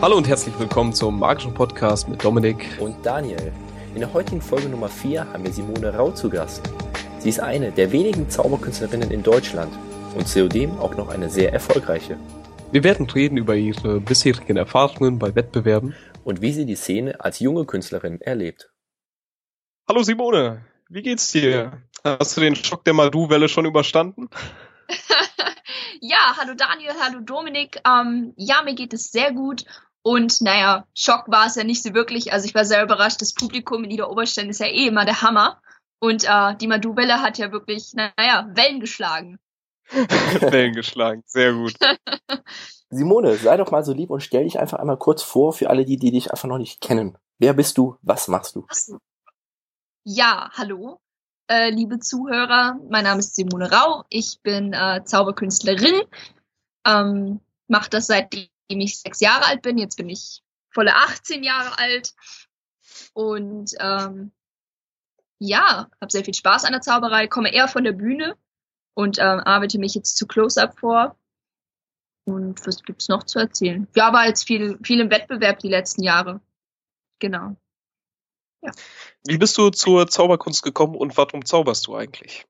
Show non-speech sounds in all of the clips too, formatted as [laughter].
Hallo und herzlich willkommen zum magischen Podcast mit Dominik und Daniel. In der heutigen Folge Nummer 4 haben wir Simone Rau zu Gast. Sie ist eine der wenigen Zauberkünstlerinnen in Deutschland und zudem auch noch eine sehr erfolgreiche. Wir werden reden über ihre bisherigen Erfahrungen bei Wettbewerben und wie sie die Szene als junge Künstlerin erlebt. Hallo Simone, wie geht's dir? Hast du den Schock der Madu-Welle schon überstanden? [laughs] ja, hallo Daniel, hallo Dominik. Ähm, ja, mir geht es sehr gut und naja, Schock war es ja nicht so wirklich. Also ich war sehr überrascht. Das Publikum in Ida Oberstein ist ja eh immer der Hammer. Und äh, die Madu-Welle hat ja wirklich, naja, Wellen geschlagen. [laughs] Wellen geschlagen, sehr gut. [laughs] Simone, sei doch mal so lieb und stell dich einfach einmal kurz vor für alle die, die dich einfach noch nicht kennen. Wer bist du? Was machst du? Ja, hallo, äh, liebe Zuhörer. Mein Name ist Simone Rau. Ich bin äh, Zauberkünstlerin. Ähm, Mache das seitdem ich sechs Jahre alt bin. Jetzt bin ich volle 18 Jahre alt. Und ähm, ja, habe sehr viel Spaß an der Zauberei, komme eher von der Bühne und ähm, arbeite mich jetzt zu Close-Up vor. Und was gibt's noch zu erzählen? Ja, war jetzt viel, viel im Wettbewerb die letzten Jahre. Genau. Ja. Wie bist du zur Zauberkunst gekommen und warum zauberst du eigentlich?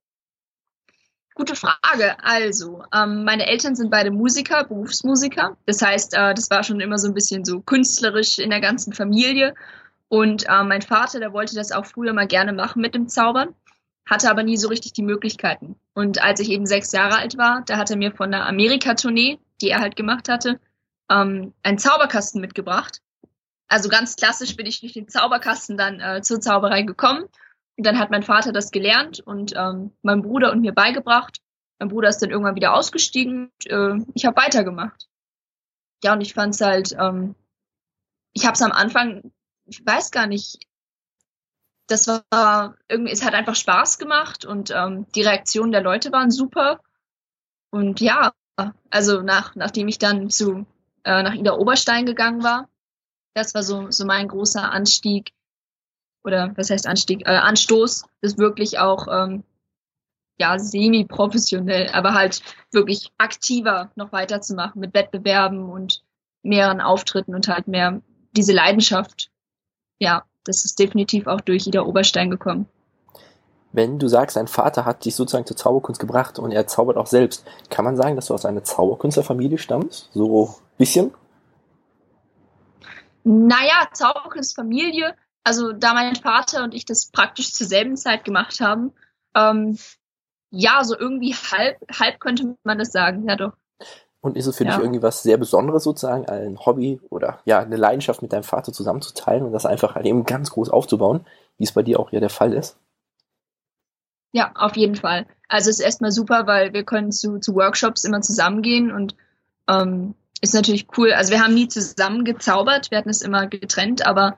Gute Frage. Also, ähm, meine Eltern sind beide Musiker, Berufsmusiker. Das heißt, äh, das war schon immer so ein bisschen so künstlerisch in der ganzen Familie. Und äh, mein Vater, der wollte das auch früher mal gerne machen mit dem Zaubern, hatte aber nie so richtig die Möglichkeiten. Und als ich eben sechs Jahre alt war, da hat er mir von einer Amerika-Tournee, die er halt gemacht hatte, ähm, einen Zauberkasten mitgebracht. Also ganz klassisch bin ich durch den Zauberkasten dann äh, zur Zauberei gekommen und dann hat mein Vater das gelernt und ähm, mein Bruder und mir beigebracht. Mein Bruder ist dann irgendwann wieder ausgestiegen und äh, ich habe weitergemacht. Ja, und ich fand es halt, ähm, ich habe es am Anfang, ich weiß gar nicht, das war irgendwie, es hat einfach Spaß gemacht und ähm, die Reaktionen der Leute waren super. Und ja, also nach, nachdem ich dann zu äh, nach Ida Oberstein gegangen war, das war so, so mein großer Anstieg oder was heißt Anstieg, äh, Anstoß, das wirklich auch ähm, ja semi-professionell, aber halt wirklich aktiver noch weiterzumachen mit Wettbewerben und mehreren Auftritten und halt mehr diese Leidenschaft. Ja, das ist definitiv auch durch Ida Oberstein gekommen. Wenn du sagst, dein Vater hat dich sozusagen zur Zauberkunst gebracht und er zaubert auch selbst, kann man sagen, dass du aus einer Zauberkünstlerfamilie stammst? So ein bisschen? Naja, Zauberkunstfamilie also da mein Vater und ich das praktisch zur selben Zeit gemacht haben, ähm, ja, so irgendwie halb, halb könnte man das sagen, ja doch. Und ist es für ja. dich irgendwie was sehr Besonderes sozusagen, ein Hobby oder ja, eine Leidenschaft mit deinem Vater zusammenzuteilen und das einfach halt eben ganz groß aufzubauen, wie es bei dir auch ja der Fall ist? Ja, auf jeden Fall. Also es ist erstmal super, weil wir können zu, zu Workshops immer zusammengehen und ähm, ist natürlich cool. Also wir haben nie zusammen gezaubert, wir hatten es immer getrennt, aber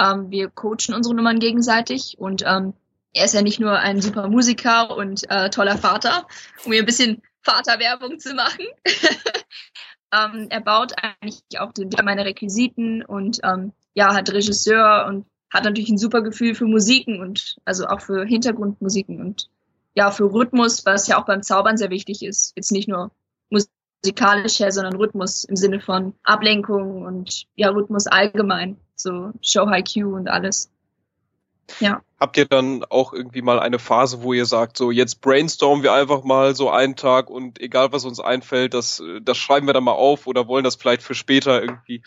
ähm, wir coachen unsere Nummern gegenseitig und ähm, er ist ja nicht nur ein super Musiker und äh, toller Vater, um hier ein bisschen Vaterwerbung zu machen. [laughs] ähm, er baut eigentlich auch den, meine Requisiten und ähm, ja, hat Regisseur und hat natürlich ein super Gefühl für Musiken und also auch für Hintergrundmusiken und ja, für Rhythmus, was ja auch beim Zaubern sehr wichtig ist. Jetzt nicht nur musikalisch her, sondern Rhythmus im Sinne von Ablenkung und ja, Rhythmus allgemein so Show High Q und alles. Ja. Habt ihr dann auch irgendwie mal eine Phase, wo ihr sagt, so jetzt brainstormen wir einfach mal so einen Tag und egal was uns einfällt, das, das schreiben wir dann mal auf oder wollen das vielleicht für später irgendwie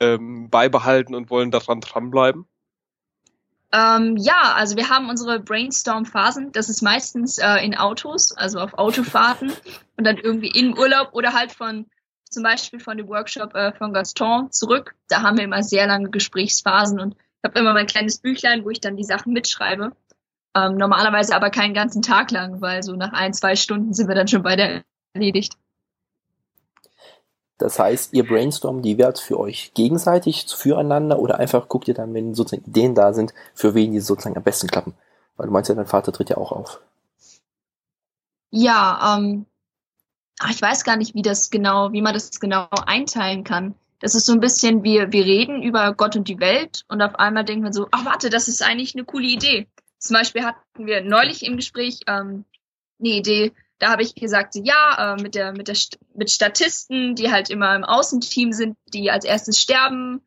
ähm, beibehalten und wollen daran dranbleiben? Ähm, ja, also wir haben unsere Brainstorm-Phasen. Das ist meistens äh, in Autos, also auf Autofahrten und dann irgendwie im Urlaub oder halt von zum Beispiel von dem Workshop äh, von Gaston zurück. Da haben wir immer sehr lange Gesprächsphasen und ich habe immer mein kleines Büchlein, wo ich dann die Sachen mitschreibe. Ähm, normalerweise aber keinen ganzen Tag lang, weil so nach ein, zwei Stunden sind wir dann schon beide erledigt. Das heißt, ihr brainstormt die Wert für euch gegenseitig füreinander oder einfach guckt ihr dann, wenn sozusagen Ideen da sind, für wen die sozusagen am besten klappen? Weil du meinst ja, dein Vater tritt ja auch auf. Ja, ähm, ach, ich weiß gar nicht, wie das genau, wie man das genau einteilen kann. Das ist so ein bisschen, wir, wir reden über Gott und die Welt und auf einmal denkt man so, ach warte, das ist eigentlich eine coole Idee. Zum Beispiel hatten wir neulich im Gespräch ähm, eine Idee, da habe ich gesagt, ja, äh, mit der, mit der, mit Statisten, die halt immer im Außenteam sind, die als erstes sterben.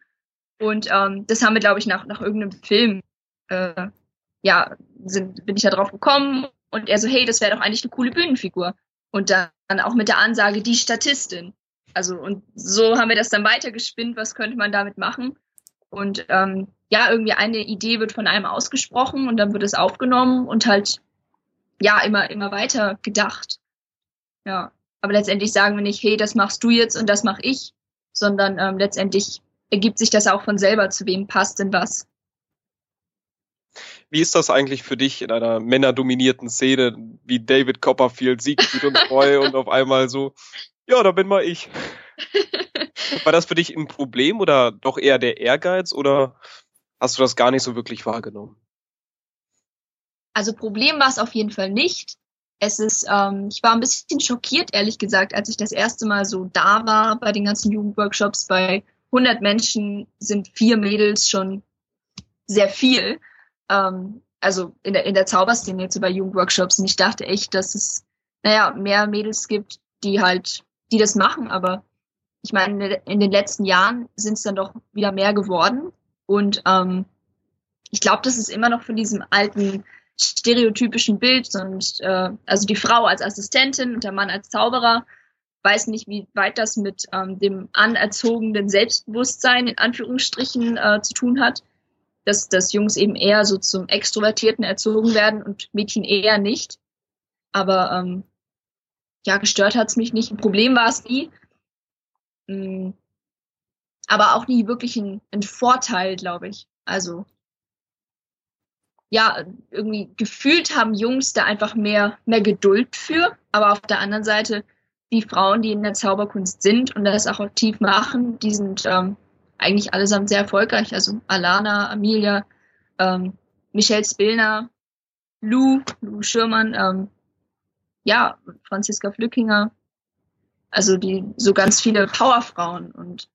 Und ähm, das haben wir, glaube ich, nach, nach irgendeinem Film, äh, ja, sind, bin ich da drauf gekommen. Und er so, hey, das wäre doch eigentlich eine coole Bühnenfigur. Und dann auch mit der Ansage, die Statistin. Also, und so haben wir das dann weitergespinnt, was könnte man damit machen. Und ähm, ja, irgendwie eine Idee wird von einem ausgesprochen und dann wird es aufgenommen und halt ja immer immer weiter gedacht. Ja, aber letztendlich sagen wir nicht, hey, das machst du jetzt und das mache ich, sondern ähm, letztendlich ergibt sich das auch von selber, zu wem passt denn was. Wie ist das eigentlich für dich in einer männerdominierten Szene wie David Copperfield, Siegfried und Treu und auf einmal so, ja, da bin mal ich. War das für dich ein Problem oder doch eher der Ehrgeiz oder hast du das gar nicht so wirklich wahrgenommen? Also Problem war es auf jeden Fall nicht. Es ist, ähm, ich war ein bisschen schockiert, ehrlich gesagt, als ich das erste Mal so da war bei den ganzen Jugendworkshops. Bei 100 Menschen sind vier Mädels schon sehr viel. Ähm, also in der, in der Zauberszene jetzt bei Jugendworkshops. Und ich dachte echt, dass es, naja, mehr Mädels gibt, die halt, die das machen. Aber ich meine, in den letzten Jahren sind es dann doch wieder mehr geworden. Und ähm, ich glaube, das ist immer noch von diesem alten stereotypischen Bild und äh, also die Frau als Assistentin und der Mann als Zauberer. Weiß nicht, wie weit das mit ähm, dem anerzogenen Selbstbewusstsein in Anführungsstrichen äh, zu tun hat, dass, dass Jungs eben eher so zum Extrovertierten erzogen werden und Mädchen eher nicht. Aber ähm, ja, gestört hat's mich nicht. Ein Problem war es nie. Mhm. Aber auch nie wirklich ein, ein Vorteil, glaube ich. Also ja, irgendwie gefühlt haben Jungs da einfach mehr, mehr Geduld für. Aber auf der anderen Seite, die Frauen, die in der Zauberkunst sind und das auch aktiv machen, die sind ähm, eigentlich allesamt sehr erfolgreich. Also Alana, Amelia, ähm, Michelle Spillner, Lou, Lou Schirmann, ähm, ja, Franziska Flückinger. Also die so ganz viele Powerfrauen und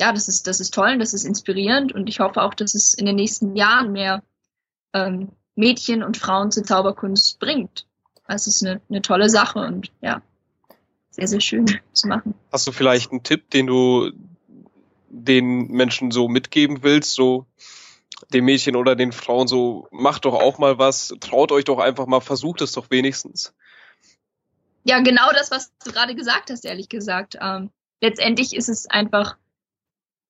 ja, das ist, das ist toll und das ist inspirierend und ich hoffe auch, dass es in den nächsten Jahren mehr ähm, Mädchen und Frauen zur Zauberkunst bringt. Das ist eine, eine tolle Sache und ja, sehr, sehr schön zu machen. Hast du vielleicht einen Tipp, den du den Menschen so mitgeben willst, so den Mädchen oder den Frauen so, macht doch auch mal was, traut euch doch einfach mal, versucht es doch wenigstens. Ja, genau das, was du gerade gesagt hast, ehrlich gesagt. Ähm, letztendlich ist es einfach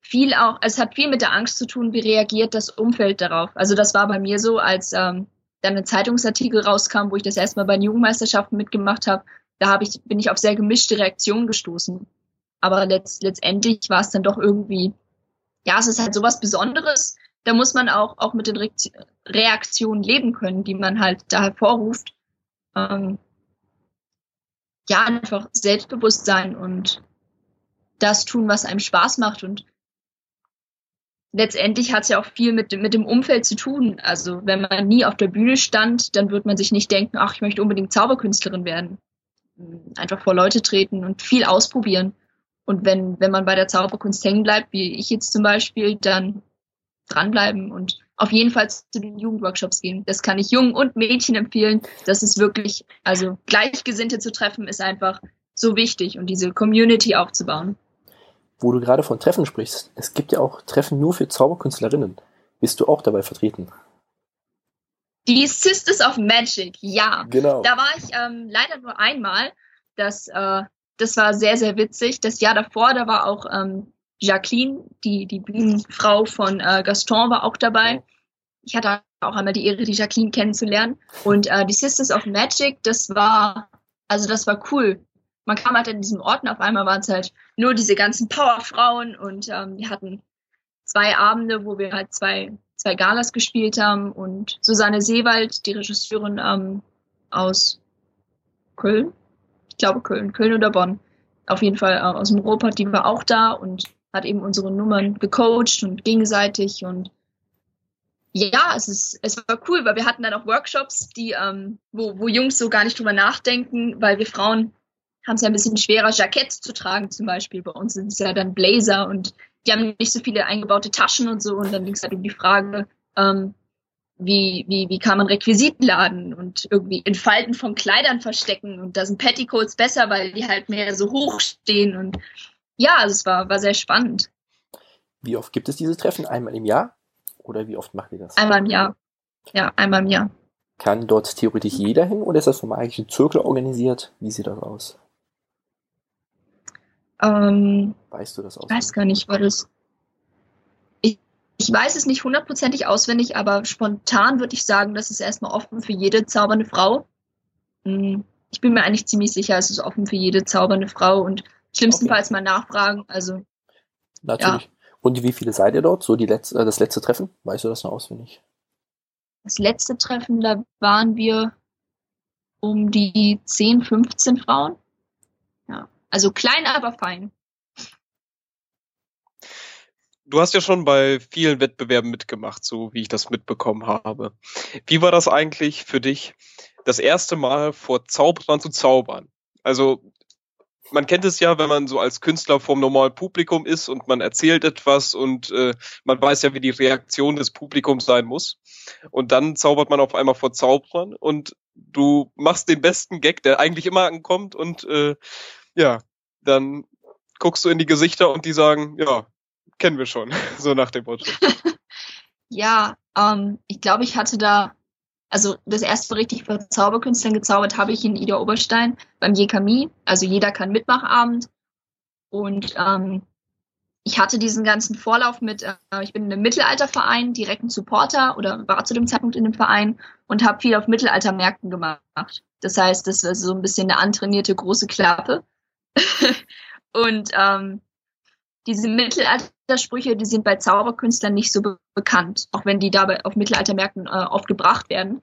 viel auch, es hat viel mit der Angst zu tun, wie reagiert das Umfeld darauf. Also das war bei mir so, als ähm, dann ein Zeitungsartikel rauskam, wo ich das erstmal bei den Jugendmeisterschaften mitgemacht habe, da hab ich, bin ich auf sehr gemischte Reaktionen gestoßen. Aber letzt, letztendlich war es dann doch irgendwie, ja, es ist halt sowas Besonderes. Da muss man auch, auch mit den Reaktionen leben können, die man halt da hervorruft. Ähm, ja, einfach selbstbewusst sein und das tun, was einem Spaß macht und letztendlich hat es ja auch viel mit, mit dem Umfeld zu tun. Also wenn man nie auf der Bühne stand, dann wird man sich nicht denken, ach, ich möchte unbedingt Zauberkünstlerin werden. Einfach vor Leute treten und viel ausprobieren. Und wenn, wenn man bei der Zauberkunst hängen bleibt, wie ich jetzt zum Beispiel, dann dranbleiben und auf jeden Fall zu den Jugendworkshops gehen. Das kann ich Jungen und Mädchen empfehlen. Das ist wirklich, also Gleichgesinnte zu treffen, ist einfach so wichtig und diese Community aufzubauen. Wo du gerade von Treffen sprichst, es gibt ja auch Treffen nur für Zauberkünstlerinnen. Bist du auch dabei vertreten? Die Sisters of Magic, ja. Genau. Da war ich ähm, leider nur einmal. Das, äh, das war sehr, sehr witzig. Das Jahr davor, da war auch ähm, Jacqueline, die, die Bühnenfrau von äh, Gaston, war auch dabei. Ich hatte auch einmal die Ehre, die Jacqueline kennenzulernen. Und äh, die Sisters of Magic, das war, also das war cool man kam halt in diesem Ort und auf einmal waren es halt nur diese ganzen Powerfrauen und ähm, wir hatten zwei Abende, wo wir halt zwei, zwei Galas gespielt haben und Susanne Seewald, die Regisseurin ähm, aus Köln, glaube Köln, Köln oder Bonn, auf jeden Fall äh, aus dem Ruhrpott, die war auch da und hat eben unsere Nummern gecoacht und gegenseitig und ja, es ist, es war cool, weil wir hatten dann auch Workshops, die, ähm, wo, wo Jungs so gar nicht drüber nachdenken, weil wir Frauen haben es ja ein bisschen schwerer, Jacketts zu tragen zum Beispiel. Bei uns sind es ja dann Blazer und die haben nicht so viele eingebaute Taschen und so. Und dann ging es halt um die Frage, ähm, wie, wie, wie kann man Requisiten laden und irgendwie in Falten von Kleidern verstecken und da sind Petticoats besser, weil die halt mehr so hoch stehen und ja, also es war, war sehr spannend. Wie oft gibt es diese Treffen? Einmal im Jahr? Oder wie oft macht ihr das? Einmal im Jahr. Ja, einmal im Jahr. Kann dort theoretisch jeder hin oder ist das vom eigentlichen Zirkel organisiert? Wie sieht das aus? Ähm, weißt du das aus? Ich weiß gar nicht, war das. Ich, weiß es nicht hundertprozentig auswendig, aber spontan würde ich sagen, das ist erstmal offen für jede zaubernde Frau. Hm, ich bin mir eigentlich ziemlich sicher, es ist offen für jede zaubernde Frau und schlimmstenfalls okay. mal nachfragen. Also. Natürlich. Ja. Und wie viele seid ihr dort? So die letzte, äh, das letzte Treffen? Weißt du das noch auswendig? Das letzte Treffen, da waren wir um die 10, 15 Frauen. Ja. Also klein, aber fein. Du hast ja schon bei vielen Wettbewerben mitgemacht, so wie ich das mitbekommen habe. Wie war das eigentlich für dich, das erste Mal vor Zauberern zu zaubern? Also man kennt es ja, wenn man so als Künstler vorm normalen Publikum ist und man erzählt etwas und äh, man weiß ja, wie die Reaktion des Publikums sein muss. Und dann zaubert man auf einmal vor Zauberern und du machst den besten Gag, der eigentlich immer ankommt und äh, ja, dann guckst du in die Gesichter und die sagen, ja, kennen wir schon, [laughs] so nach dem Motto. [laughs] ja, ähm, ich glaube, ich hatte da also das erste richtig für Zauberkünstlern gezaubert habe ich in Ida Oberstein beim Jekami, also jeder kann Mitmachabend. Und ähm, ich hatte diesen ganzen Vorlauf mit, äh, ich bin in einem Mittelalterverein, direkten Supporter oder war zu dem Zeitpunkt in dem Verein und habe viel auf Mittelaltermärkten gemacht. Das heißt, das war so ein bisschen eine antrainierte große Klappe. [laughs] und ähm, diese Mittelaltersprüche, die sind bei Zauberkünstlern nicht so be bekannt, auch wenn die dabei auf Mittelaltermärkten äh, oft gebracht werden.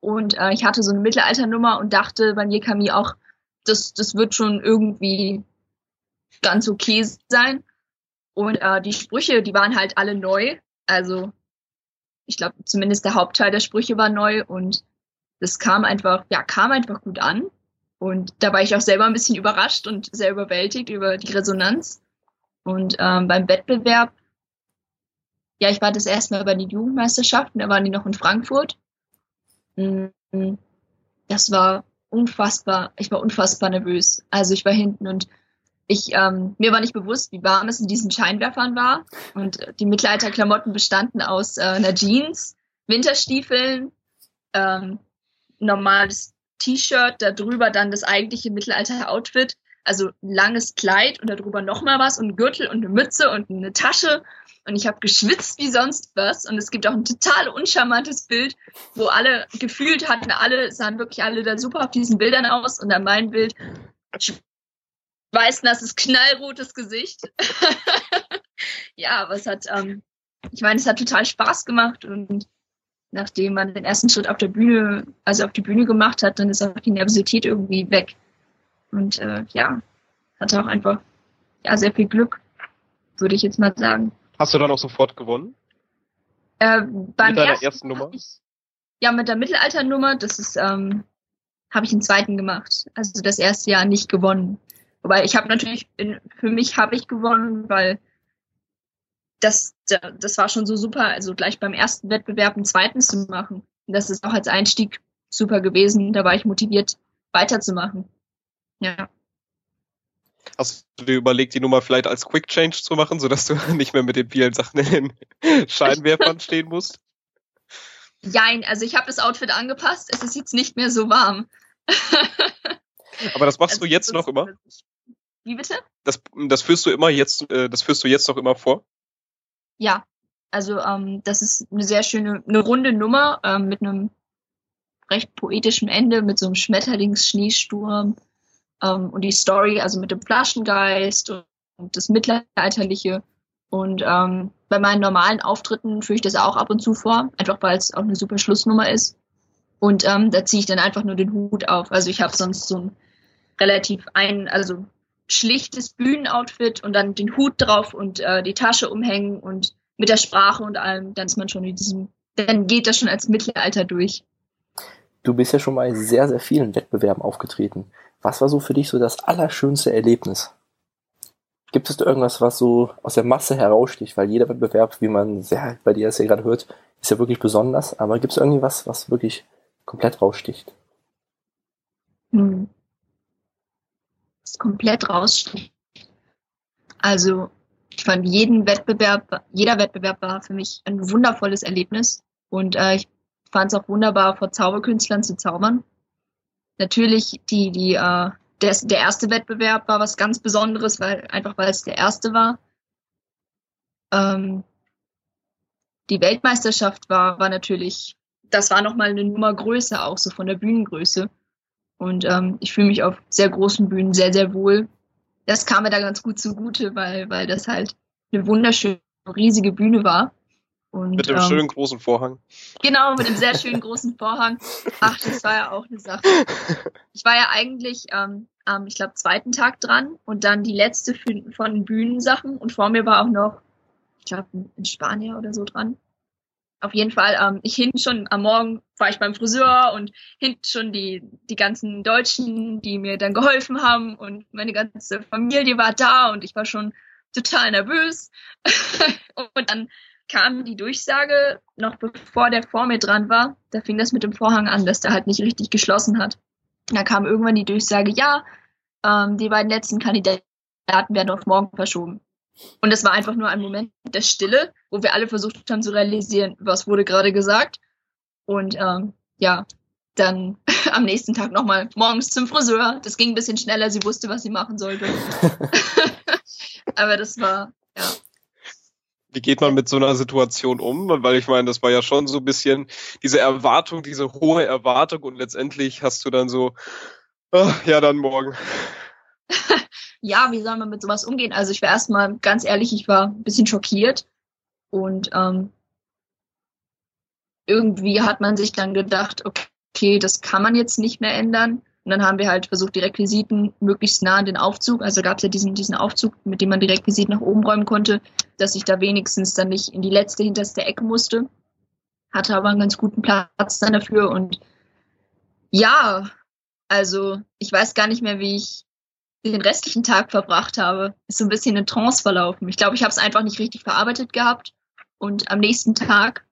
Und äh, ich hatte so eine Mittelalternummer und dachte bei Yekami auch, das, das wird schon irgendwie ganz okay sein. Und äh, die Sprüche, die waren halt alle neu. Also ich glaube, zumindest der Hauptteil der Sprüche war neu und das kam einfach, ja, kam einfach gut an. Und da war ich auch selber ein bisschen überrascht und sehr überwältigt über die Resonanz. Und ähm, beim Wettbewerb, ja, ich war das erste Mal bei den Jugendmeisterschaften, da waren die noch in Frankfurt. Mm, das war unfassbar, ich war unfassbar nervös. Also ich war hinten und ich, ähm, mir war nicht bewusst, wie warm es in diesen Scheinwerfern war. Und die Mittelalterklamotten bestanden aus äh, einer Jeans, Winterstiefeln, ähm, normales T-Shirt, darüber dann das eigentliche Mittelalter-Outfit also langes Kleid und darüber nochmal was und Gürtel und eine Mütze und eine Tasche. Und ich habe geschwitzt wie sonst was. Und es gibt auch ein total uncharmantes Bild, wo alle gefühlt hatten, alle sahen wirklich alle da super auf diesen Bildern aus. Und an meinem Bild weißnasses, knallrotes Gesicht. [laughs] ja, aber es hat, ähm, ich meine, es hat total Spaß gemacht und nachdem man den ersten Schritt auf der Bühne, also auf die Bühne gemacht hat, dann ist auch die Nervosität irgendwie weg. Und äh, ja, hatte auch einfach ja sehr viel Glück, würde ich jetzt mal sagen. Hast du dann auch sofort gewonnen? Äh, beim mit deiner ersten, ersten Nummer? Ich, ja, mit der Mittelalternummer, das ist, ähm, habe ich einen zweiten gemacht. Also das erste Jahr nicht gewonnen. Wobei ich habe natürlich, in, für mich habe ich gewonnen, weil das, das war schon so super, also gleich beim ersten Wettbewerb einen zweiten zu machen. Das ist auch als Einstieg super gewesen. Da war ich motiviert, weiterzumachen. Ja. Hast du dir überlegt, die Nummer vielleicht als Quick Change zu machen, sodass du [laughs] nicht mehr mit den vielen Sachen in den [laughs] Scheinwerfern stehen musst? Jein, also ich habe das Outfit angepasst, es ist jetzt nicht mehr so warm. [laughs] Aber das machst also, du jetzt noch immer? Wie bitte? Das, das führst du immer jetzt, äh, das führst du jetzt noch immer vor? Ja, also ähm, das ist eine sehr schöne, eine runde Nummer ähm, mit einem recht poetischen Ende, mit so einem Schmetterlingsschneesturm ähm, und die Story, also mit dem Flaschengeist und, das Mittelalterliche. Und ähm, bei meinen normalen Auftritten führe ich das auch ab und zu vor, einfach weil es auch eine super Schlussnummer ist. Und ähm, da ziehe ich dann einfach nur den Hut auf. Also ich habe sonst so ein relativ ein, also schlichtes Bühnenoutfit und dann den Hut drauf und äh, die Tasche umhängen und mit der Sprache und allem, dann ist man schon in diesem, dann geht das schon als Mittelalter durch. Du bist ja schon mal sehr, sehr vielen Wettbewerben aufgetreten. Was war so für dich so das allerschönste Erlebnis? Gibt es da irgendwas, was so aus der Masse heraussticht? Weil jeder Wettbewerb, wie man sehr bei dir es ja gerade hört, ist ja wirklich besonders, aber gibt es irgendwie was, was wirklich komplett raussticht? Hm. Was komplett raussticht. Also, ich fand jeden Wettbewerb, jeder Wettbewerb war für mich ein wundervolles Erlebnis. Und äh, ich fand es auch wunderbar, vor Zauberkünstlern zu zaubern. Natürlich, die, die, äh, der, der erste Wettbewerb war was ganz Besonderes, weil einfach weil es der erste war. Ähm, die Weltmeisterschaft war, war natürlich, das war nochmal eine Nummer größer, auch so von der Bühnengröße. Und ähm, ich fühle mich auf sehr großen Bühnen sehr, sehr wohl. Das kam mir da ganz gut zugute, weil, weil das halt eine wunderschöne, riesige Bühne war. Und, mit dem ähm, schönen großen Vorhang. Genau, mit dem sehr schönen großen [laughs] Vorhang. Ach, das war ja auch eine Sache. Ich war ja eigentlich ähm, am, ich glaube, zweiten Tag dran und dann die letzte von Bühnensachen und vor mir war auch noch ich glaube, in Spanien oder so dran. Auf jeden Fall, ähm, ich hinten schon am Morgen war ich beim Friseur und hinten schon die, die ganzen Deutschen, die mir dann geholfen haben und meine ganze Familie war da und ich war schon total nervös. [laughs] und dann kam die Durchsage, noch bevor der vor mir dran war, da fing das mit dem Vorhang an, dass der halt nicht richtig geschlossen hat. Da kam irgendwann die Durchsage, ja, ähm, die beiden letzten Kandidaten werden auf morgen verschoben. Und es war einfach nur ein Moment der Stille, wo wir alle versucht haben zu realisieren, was wurde gerade gesagt. Und ähm, ja, dann [laughs] am nächsten Tag nochmal morgens zum Friseur. Das ging ein bisschen schneller, sie wusste, was sie machen sollte. [laughs] [laughs] Aber das war, ja. Wie geht man mit so einer Situation um? Weil ich meine, das war ja schon so ein bisschen diese Erwartung, diese hohe Erwartung und letztendlich hast du dann so, ach, ja, dann morgen [laughs] ja, wie soll man mit sowas umgehen? Also ich war erstmal ganz ehrlich, ich war ein bisschen schockiert und ähm, irgendwie hat man sich dann gedacht, okay, das kann man jetzt nicht mehr ändern. Und dann haben wir halt versucht, die Requisiten möglichst nah an den Aufzug, also gab es ja diesen, diesen Aufzug, mit dem man die Requisiten nach oben räumen konnte, dass ich da wenigstens dann nicht in die letzte, hinterste Ecke musste. Hatte aber einen ganz guten Platz dann dafür und ja, also ich weiß gar nicht mehr, wie ich den restlichen Tag verbracht habe, ist so ein bisschen in Trance verlaufen. Ich glaube, ich habe es einfach nicht richtig verarbeitet gehabt. Und am nächsten Tag,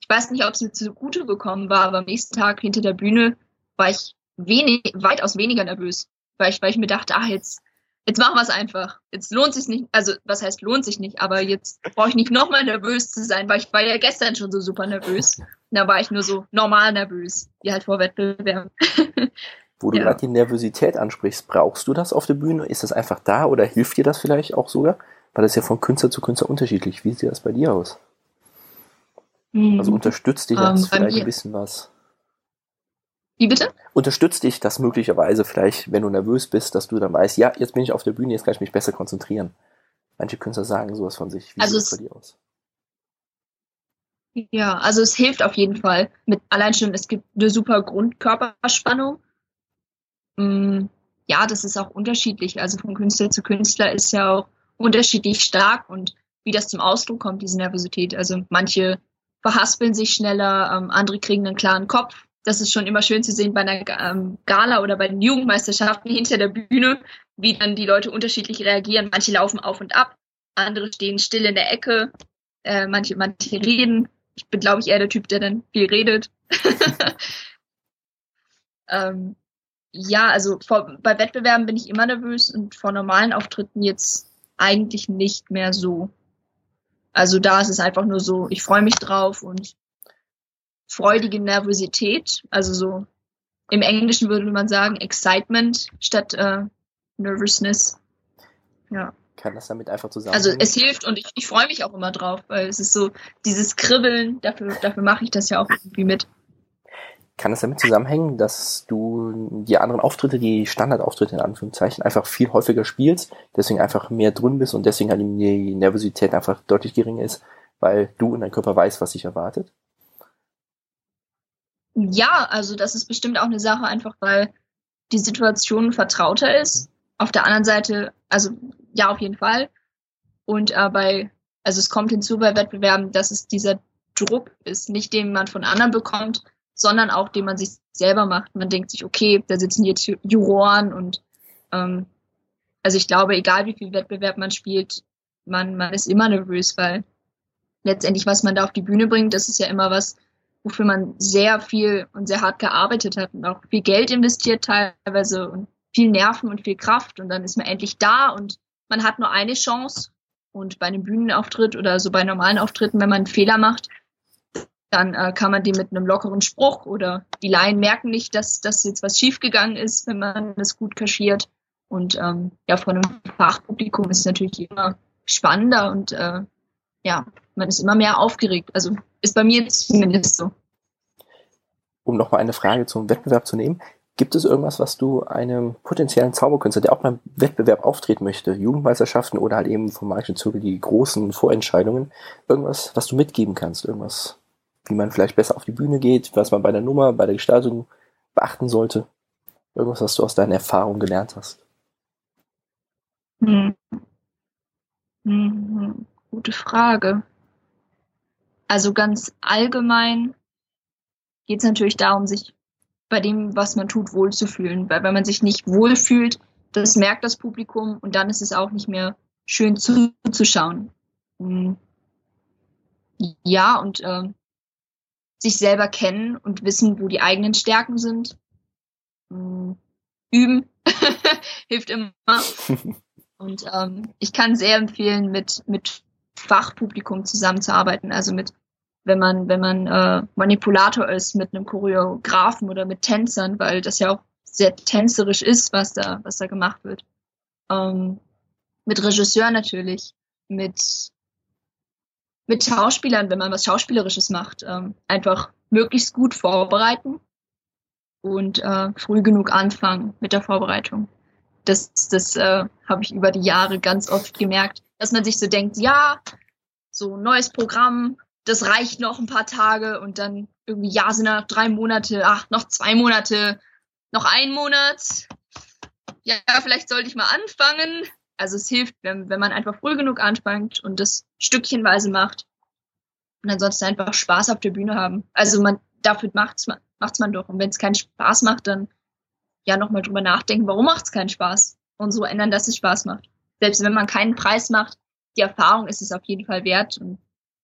ich weiß nicht, ob es mir zugute gekommen war, aber am nächsten Tag hinter der Bühne war ich wenig, weitaus weniger nervös, weil ich, weil ich mir dachte, ah, jetzt, jetzt machen wir es einfach. Jetzt lohnt sich nicht, also was heißt lohnt sich nicht, aber jetzt brauche ich nicht nochmal nervös zu sein, weil ich war ja gestern schon so super nervös. Und da war ich nur so normal nervös, wie halt vor Wettbewerben. [laughs] Wo du ja. gerade die Nervosität ansprichst, brauchst du das auf der Bühne? Ist das einfach da oder hilft dir das vielleicht auch sogar? Weil das ist ja von Künstler zu Künstler unterschiedlich. Wie sieht das bei dir aus? Hm. Also unterstützt dich das um, vielleicht ein bisschen was? Wie bitte? Unterstützt dich das möglicherweise vielleicht, wenn du nervös bist, dass du dann weißt, ja, jetzt bin ich auf der Bühne, jetzt kann ich mich besser konzentrieren. Manche Künstler sagen sowas von sich. Wie also sieht es bei dir aus? Ja, also es hilft auf jeden Fall. Mit allein schon, es gibt eine super Grundkörperspannung Mm, ja, das ist auch unterschiedlich. Also von Künstler zu Künstler ist ja auch unterschiedlich stark und wie das zum Ausdruck kommt, diese Nervosität. Also manche verhaspeln sich schneller, ähm, andere kriegen einen klaren Kopf. Das ist schon immer schön zu sehen bei einer ähm, Gala oder bei den Jugendmeisterschaften hinter der Bühne, wie dann die Leute unterschiedlich reagieren. Manche laufen auf und ab, andere stehen still in der Ecke, äh, manche, manche reden. Ich bin, glaube ich, eher der Typ, der dann viel redet. [laughs] ähm, ja, also vor, bei Wettbewerben bin ich immer nervös und vor normalen Auftritten jetzt eigentlich nicht mehr so. Also da ist es einfach nur so, ich freue mich drauf und freudige Nervosität, also so im Englischen würde man sagen Excitement statt äh, Nervousness. Ja. Kann das damit einfach zusammen? Also es hilft und ich, ich freue mich auch immer drauf, weil es ist so dieses Kribbeln, dafür, dafür mache ich das ja auch irgendwie mit. Kann es damit zusammenhängen, dass du die anderen Auftritte, die Standardauftritte in Anführungszeichen, einfach viel häufiger spielst, deswegen einfach mehr drin bist und deswegen halt die Nervosität einfach deutlich geringer ist, weil du und dein Körper weißt, was sich erwartet? Ja, also das ist bestimmt auch eine Sache, einfach weil die Situation vertrauter ist. Auf der anderen Seite, also ja, auf jeden Fall. Und äh, bei, also es kommt hinzu bei Wettbewerben, dass es dieser Druck ist, nicht den man von anderen bekommt, sondern auch, den man sich selber macht. Man denkt sich, okay, da sitzen jetzt Juroren und ähm, also ich glaube, egal wie viel Wettbewerb man spielt, man, man ist immer nervös, weil letztendlich, was man da auf die Bühne bringt, das ist ja immer was, wofür man sehr viel und sehr hart gearbeitet hat und auch viel Geld investiert teilweise und viel Nerven und viel Kraft und dann ist man endlich da und man hat nur eine Chance und bei einem Bühnenauftritt oder so bei normalen Auftritten, wenn man einen Fehler macht, dann äh, kann man die mit einem lockeren Spruch oder die Laien merken nicht, dass, dass jetzt was schiefgegangen ist, wenn man es gut kaschiert. Und ähm, ja, von einem Fachpublikum ist es natürlich immer spannender und äh, ja, man ist immer mehr aufgeregt. Also ist bei mir zumindest so. Um nochmal eine Frage zum Wettbewerb zu nehmen. Gibt es irgendwas, was du einem potenziellen Zauberkünstler, der auch beim Wettbewerb auftreten möchte, Jugendmeisterschaften oder halt eben vom Magischen Zirkel die großen Vorentscheidungen, irgendwas, was du mitgeben kannst? Irgendwas, wie man vielleicht besser auf die Bühne geht, was man bei der Nummer, bei der Gestaltung beachten sollte? Irgendwas, was du aus deiner Erfahrung gelernt hast? Hm. Hm, gute Frage. Also ganz allgemein geht es natürlich darum, sich bei dem, was man tut, wohlzufühlen. Weil wenn man sich nicht wohlfühlt, das merkt das Publikum und dann ist es auch nicht mehr schön zuzuschauen. Hm. Ja, und äh, sich selber kennen und wissen, wo die eigenen Stärken sind. Hm. Üben [laughs] hilft immer. [laughs] Und ähm, ich kann sehr empfehlen, mit, mit Fachpublikum zusammenzuarbeiten. Also mit, wenn man, wenn man äh, Manipulator ist, mit einem Choreografen oder mit Tänzern, weil das ja auch sehr tänzerisch ist, was da, was da gemacht wird. Ähm, mit Regisseur natürlich, mit, mit Schauspielern, wenn man was Schauspielerisches macht, ähm, einfach möglichst gut vorbereiten und äh, früh genug anfangen mit der Vorbereitung das, das äh, habe ich über die Jahre ganz oft gemerkt, dass man sich so denkt, ja, so neues Programm, das reicht noch ein paar Tage und dann irgendwie, ja, sind noch drei Monate, ach, noch zwei Monate, noch ein Monat. Ja, vielleicht sollte ich mal anfangen. Also es hilft, wenn, wenn man einfach früh genug anfängt und das stückchenweise macht. Und ansonsten einfach Spaß auf der Bühne haben. Also man, dafür macht's macht's man doch. Und wenn es keinen Spaß macht, dann ja nochmal drüber nachdenken, warum macht es keinen Spaß? Und so ändern, dass es Spaß macht. Selbst wenn man keinen Preis macht, die Erfahrung ist es auf jeden Fall wert. Und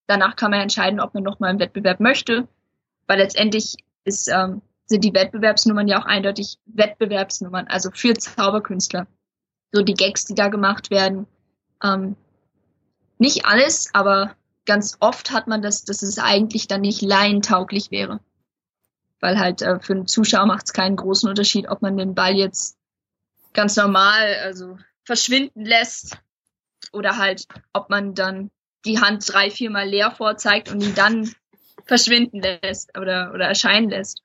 danach kann man entscheiden, ob man nochmal einen Wettbewerb möchte. Weil letztendlich ist, ähm, sind die Wettbewerbsnummern ja auch eindeutig Wettbewerbsnummern, also für Zauberkünstler. So die Gags, die da gemacht werden. Ähm, nicht alles, aber ganz oft hat man das, dass es eigentlich dann nicht laientauglich wäre weil halt äh, für einen Zuschauer macht es keinen großen Unterschied, ob man den Ball jetzt ganz normal, also verschwinden lässt oder halt, ob man dann die Hand drei, viermal leer vorzeigt und ihn dann verschwinden lässt oder, oder erscheinen lässt.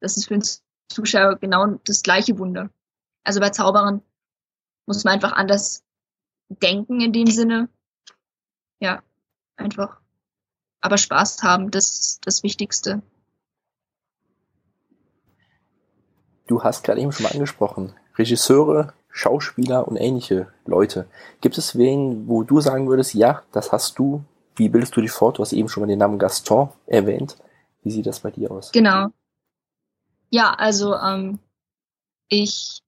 Das ist für einen Zuschauer genau das gleiche Wunder. Also bei Zauberern muss man einfach anders denken in dem Sinne. Ja, einfach. Aber Spaß haben, das ist das Wichtigste. Du hast gerade eben schon mal angesprochen, Regisseure, Schauspieler und ähnliche Leute. Gibt es wen, wo du sagen würdest, ja, das hast du? Wie bildest du dich fort? Du hast eben schon mal den Namen Gaston erwähnt. Wie sieht das bei dir aus? Genau. Ja, also ähm, ich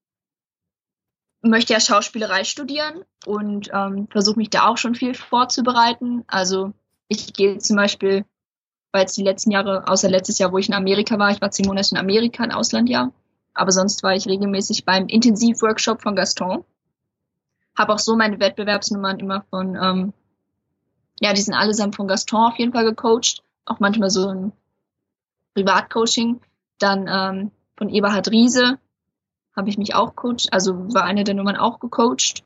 möchte ja Schauspielerei studieren und ähm, versuche mich da auch schon viel vorzubereiten. Also ich gehe zum Beispiel, weil jetzt die letzten Jahre, außer letztes Jahr, wo ich in Amerika war, ich war zehn Monate in Amerika, ein Auslandjahr, aber sonst war ich regelmäßig beim Intensivworkshop von Gaston. Habe auch so meine Wettbewerbsnummern immer von, ähm, ja, die sind allesamt von Gaston auf jeden Fall gecoacht. Auch manchmal so ein Privatcoaching. Dann ähm, von Eberhard Riese habe ich mich auch coacht, also war eine der Nummern auch gecoacht.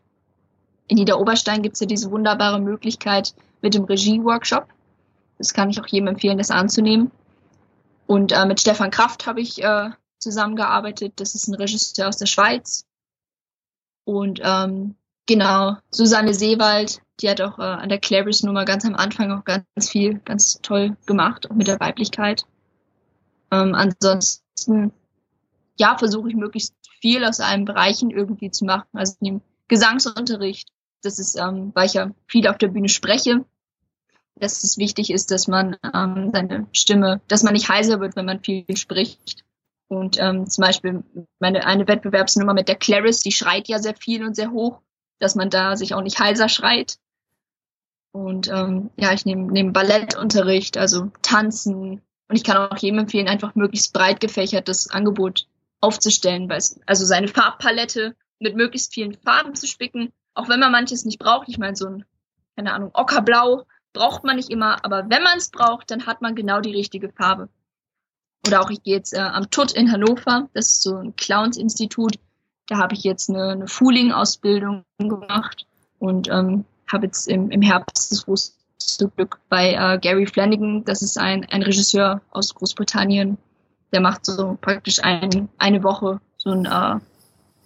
In Niederoberstein gibt's ja diese wunderbare Möglichkeit mit dem Regie-Workshop. Das kann ich auch jedem empfehlen, das anzunehmen. Und äh, mit Stefan Kraft habe ich äh, zusammengearbeitet. Das ist ein Regisseur aus der Schweiz. Und ähm, genau, Susanne Seewald, die hat auch äh, an der Clarice-Nummer ganz am Anfang auch ganz viel, ganz toll gemacht, auch mit der Weiblichkeit. Ähm, ansonsten, ja, versuche ich möglichst viel aus allen Bereichen irgendwie zu machen. Also im Gesangsunterricht, das ist, ähm, weil ich ja viel auf der Bühne spreche, dass es wichtig ist, dass man ähm, seine Stimme, dass man nicht heiser wird, wenn man viel spricht. Und ähm, zum Beispiel meine eine Wettbewerbsnummer mit der Clarice, die schreit ja sehr viel und sehr hoch, dass man da sich auch nicht heiser schreit. Und ähm, ja, ich nehme nehm Ballettunterricht, also Tanzen. Und ich kann auch jedem empfehlen, einfach möglichst breit gefächertes Angebot aufzustellen, weil es, also seine Farbpalette mit möglichst vielen Farben zu spicken, auch wenn man manches nicht braucht. Ich meine, so ein, keine Ahnung, Ockerblau braucht man nicht immer, aber wenn man es braucht, dann hat man genau die richtige Farbe. Oder auch ich gehe jetzt äh, am TUT in Hannover, das ist so ein Clowns-Institut. Da habe ich jetzt eine, eine Fooling-Ausbildung gemacht und ähm, habe jetzt im, im Herbst das große Glück bei äh, Gary Flanagan, das ist ein, ein Regisseur aus Großbritannien, der macht so praktisch ein, eine Woche so ein, äh,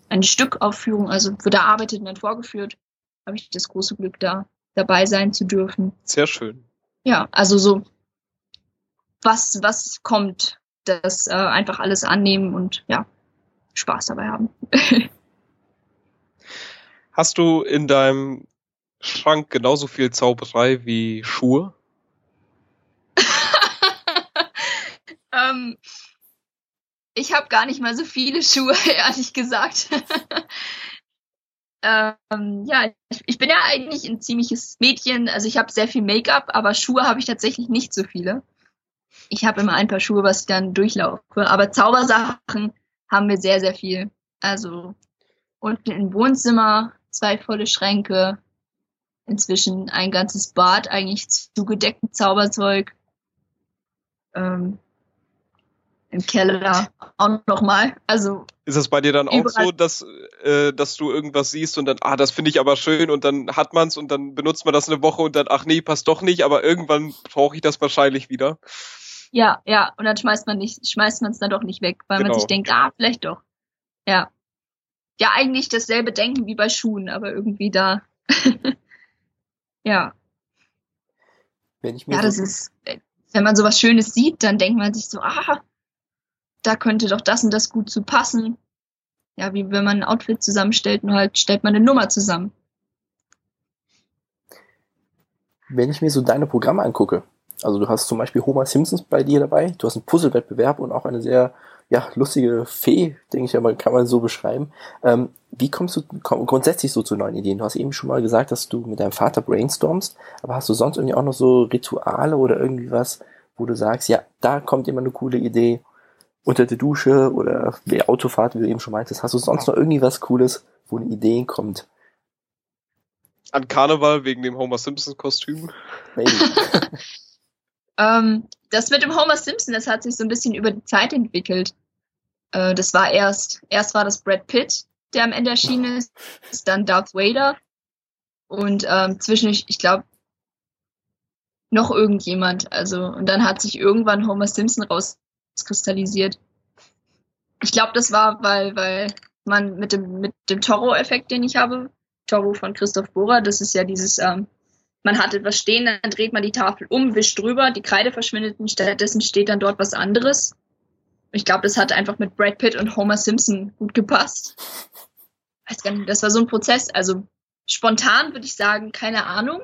eine Stückaufführung, also wird erarbeitet und dann vorgeführt. Habe ich das große Glück, da dabei sein zu dürfen. Sehr schön. Ja, also so was, was kommt, das äh, einfach alles annehmen und ja, Spaß dabei haben. [laughs] Hast du in deinem Schrank genauso viel Zauberei wie Schuhe? [laughs] ähm, ich habe gar nicht mal so viele Schuhe, [laughs] ehrlich gesagt. ähm, ja, ich, ich, bin ja eigentlich ein ziemliches Mädchen. Also ich habe sehr viel Make-up, aber Schuhe habe ich tatsächlich nicht so viele. Ich habe immer ein paar Schuhe, was ich dann durchlaufe. Aber Zaubersachen haben wir sehr, sehr viel. Also unten im Wohnzimmer zwei volle Schränke, inzwischen ein ganzes Bad eigentlich zugedeckt mit Zauberzeug. Ähm, Im Keller auch nochmal. Also ist das bei dir dann auch so, dass, äh, dass du irgendwas siehst und dann, ah, das finde ich aber schön und dann hat man's und dann benutzt man das eine Woche und dann, ach nee, passt doch nicht, aber irgendwann brauche ich das wahrscheinlich wieder. Ja, ja, und dann schmeißt man nicht, schmeißt man es dann doch nicht weg, weil genau. man sich denkt, ah, vielleicht doch. Ja. Ja, eigentlich dasselbe Denken wie bei Schuhen, aber irgendwie da [laughs] Ja. Wenn ich mir ja, das ist, wenn man sowas Schönes sieht, dann denkt man sich so, ah, da könnte doch das und das gut zu passen. Ja, wie wenn man ein Outfit zusammenstellt, nur halt stellt man eine Nummer zusammen. Wenn ich mir so deine Programme angucke, also du hast zum Beispiel Homer Simpsons bei dir dabei, du hast einen Puzzlewettbewerb und auch eine sehr ja, lustige Fee, denke ich einmal, kann man so beschreiben. Ähm, wie kommst du komm, grundsätzlich so zu neuen Ideen? Du hast eben schon mal gesagt, dass du mit deinem Vater brainstormst, aber hast du sonst irgendwie auch noch so Rituale oder irgendwie was, wo du sagst, ja, da kommt immer eine coole Idee unter der Dusche oder die Autofahrt, wie du eben schon meintest. Hast du sonst noch irgendwie was Cooles, wo eine Idee kommt? An Karneval wegen dem Homer Simpson Kostüm? [laughs] ähm, das mit dem Homer Simpson, das hat sich so ein bisschen über die Zeit entwickelt. Äh, das war erst, erst war das Brad Pitt, der am Ende erschienen ist, ist dann Darth Vader und ähm, zwischen, ich, glaube, noch irgendjemand. Also, und dann hat sich irgendwann Homer Simpson rauskristallisiert. Ich glaube, das war, weil, weil man mit dem, mit dem Toro-Effekt, den ich habe, Toro von Christoph Bohrer, das ist ja dieses, ähm, man hat etwas stehen, dann dreht man die Tafel um, wischt drüber, die Kreide verschwindet und stattdessen steht dann dort was anderes. Ich glaube, das hat einfach mit Brad Pitt und Homer Simpson gut gepasst. Das war so ein Prozess. Also spontan würde ich sagen, keine Ahnung.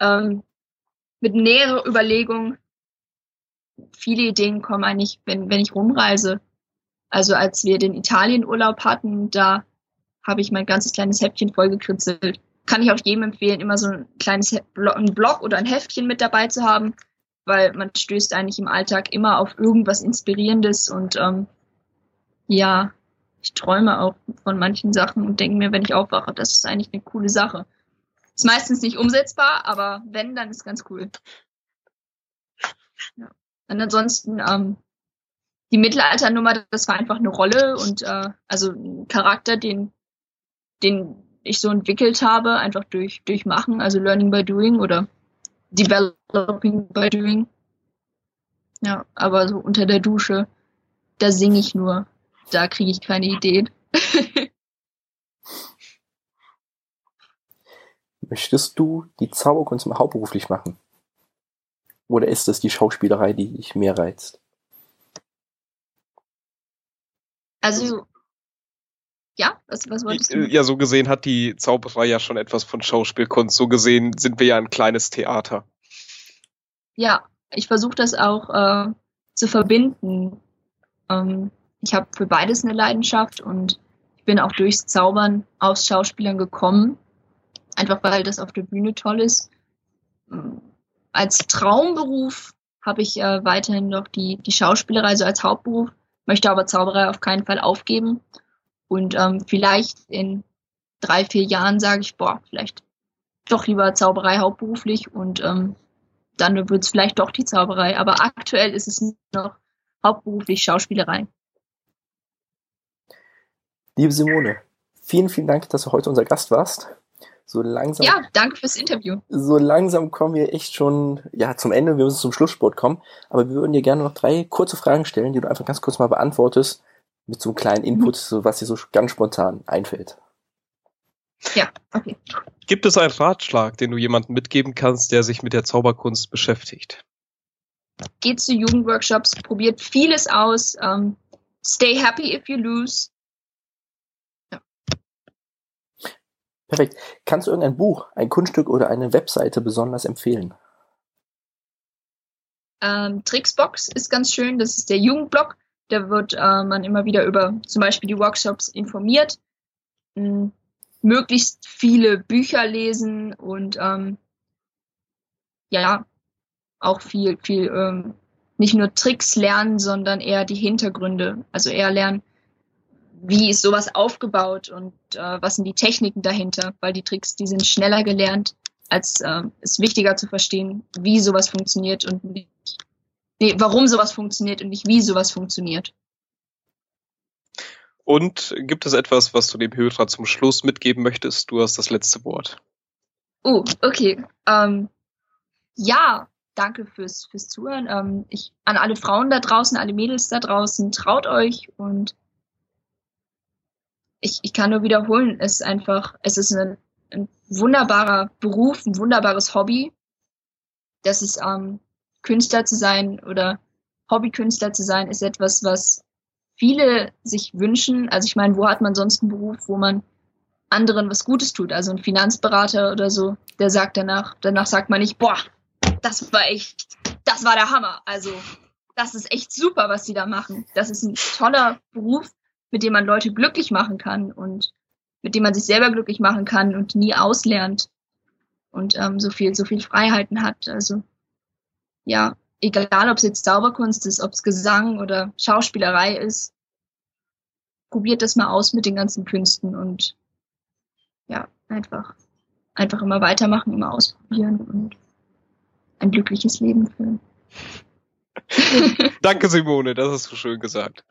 Ähm, mit näherer Überlegung, viele Ideen kommen eigentlich, wenn, wenn ich rumreise. Also als wir den Italienurlaub hatten, da habe ich mein ganzes kleines Häppchen vollgekritzelt. Kann ich auch jedem empfehlen, immer so ein kleines ein Blog oder ein Heftchen mit dabei zu haben, weil man stößt eigentlich im Alltag immer auf irgendwas Inspirierendes und ähm, ja, ich träume auch von manchen Sachen und denke mir, wenn ich aufwache, das ist eigentlich eine coole Sache. Ist meistens nicht umsetzbar, aber wenn, dann ist ganz cool. Ja. Und ansonsten, ähm, die Mittelalternummer, das war einfach eine Rolle und äh, also ein Charakter, den, den ich so entwickelt habe, einfach durch, durch Machen, also Learning by Doing oder Developing by Doing. Ja, aber so unter der Dusche, da singe ich nur. Da kriege ich keine Ideen. [laughs] Möchtest du die Zauberkunst mal hauptberuflich machen? Oder ist das die Schauspielerei, die dich mehr reizt? Also, ja, was, was wolltest du? Ja, so gesehen hat die Zauberei ja schon etwas von Schauspielkunst. So gesehen sind wir ja ein kleines Theater. Ja, ich versuche das auch äh, zu verbinden. Ähm, ich habe für beides eine Leidenschaft und ich bin auch durchs Zaubern aufs Schauspielern gekommen. Einfach weil das auf der Bühne toll ist. als Traumberuf habe ich äh, weiterhin noch die, die Schauspielerei so als Hauptberuf, möchte aber Zauberei auf keinen Fall aufgeben. Und ähm, vielleicht in drei, vier Jahren sage ich, boah, vielleicht doch lieber Zauberei hauptberuflich und ähm, dann wird es vielleicht doch die Zauberei. Aber aktuell ist es noch hauptberuflich Schauspielerei. Liebe Simone, vielen, vielen Dank, dass du heute unser Gast warst. So langsam. Ja, danke fürs Interview. So langsam kommen wir echt schon ja zum Ende. Wir müssen zum Schlusssport kommen. Aber wir würden dir gerne noch drei kurze Fragen stellen, die du einfach ganz kurz mal beantwortest mit so einem kleinen Input, so was dir so ganz spontan einfällt. Ja, okay. Gibt es einen Ratschlag, den du jemandem mitgeben kannst, der sich mit der Zauberkunst beschäftigt? Geht zu Jugendworkshops, probiert vieles aus. Um, ähm, stay happy if you lose. Perfekt. Kannst du irgendein Buch, ein Kunststück oder eine Webseite besonders empfehlen? Ähm, Trixbox ist ganz schön. Das ist der Jugendblog. Da wird äh, man immer wieder über zum Beispiel die Workshops informiert. M möglichst viele Bücher lesen und ähm, ja, auch viel, viel ähm, nicht nur Tricks lernen, sondern eher die Hintergründe. Also eher lernen, wie ist sowas aufgebaut und äh, was sind die Techniken dahinter, weil die Tricks, die sind schneller gelernt, als äh, ist wichtiger zu verstehen, wie sowas funktioniert und nicht, nee, warum sowas funktioniert und nicht wie sowas funktioniert. Und gibt es etwas, was du dem Hörer zum Schluss mitgeben möchtest? Du hast das letzte Wort. Oh, okay. Ähm, ja, danke fürs, fürs Zuhören. Ähm, ich, an alle Frauen da draußen, alle Mädels da draußen, traut euch und ich, ich kann nur wiederholen, es ist einfach, es ist ein, ein wunderbarer Beruf, ein wunderbares Hobby. Das ist ähm, Künstler zu sein oder Hobbykünstler zu sein, ist etwas, was viele sich wünschen. Also ich meine, wo hat man sonst einen Beruf, wo man anderen was Gutes tut? Also ein Finanzberater oder so, der sagt danach, danach sagt man nicht, boah, das war echt, das war der Hammer. Also das ist echt super, was die da machen. Das ist ein toller Beruf, mit dem man Leute glücklich machen kann und mit dem man sich selber glücklich machen kann und nie auslernt und ähm, so viel, so viel Freiheiten hat. Also ja, egal ob es jetzt Zauberkunst ist, ob es Gesang oder Schauspielerei ist, probiert das mal aus mit den ganzen Künsten und ja, einfach, einfach immer weitermachen, immer ausprobieren und ein glückliches Leben führen. [laughs] Danke, Simone, das hast du schön gesagt.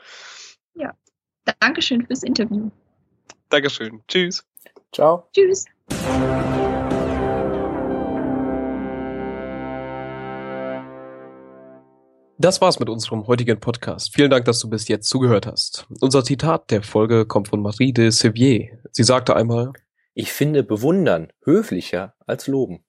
Ja. Dankeschön fürs Interview. Dankeschön. Tschüss. Ciao. Tschüss. Das war's mit unserem heutigen Podcast. Vielen Dank, dass du bis jetzt zugehört hast. Unser Zitat der Folge kommt von Marie de Sevier. Sie sagte einmal, ich finde bewundern höflicher als loben.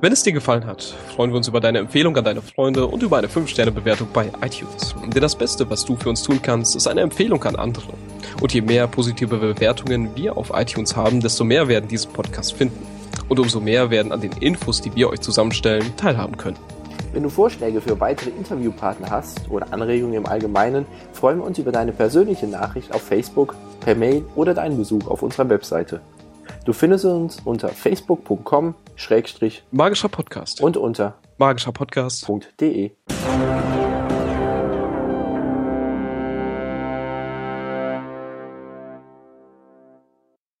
Wenn es dir gefallen hat, freuen wir uns über deine Empfehlung an deine Freunde und über eine 5-Sterne-Bewertung bei iTunes. Denn das Beste, was du für uns tun kannst, ist eine Empfehlung an andere. Und je mehr positive Bewertungen wir auf iTunes haben, desto mehr werden diesen Podcast finden. Und umso mehr werden an den Infos, die wir euch zusammenstellen, teilhaben können. Wenn du Vorschläge für weitere Interviewpartner hast oder Anregungen im Allgemeinen, freuen wir uns über deine persönliche Nachricht auf Facebook, per Mail oder deinen Besuch auf unserer Webseite. Du findest uns unter facebook.com Schrägstrich magischer Podcast und unter magischerpodcast.de.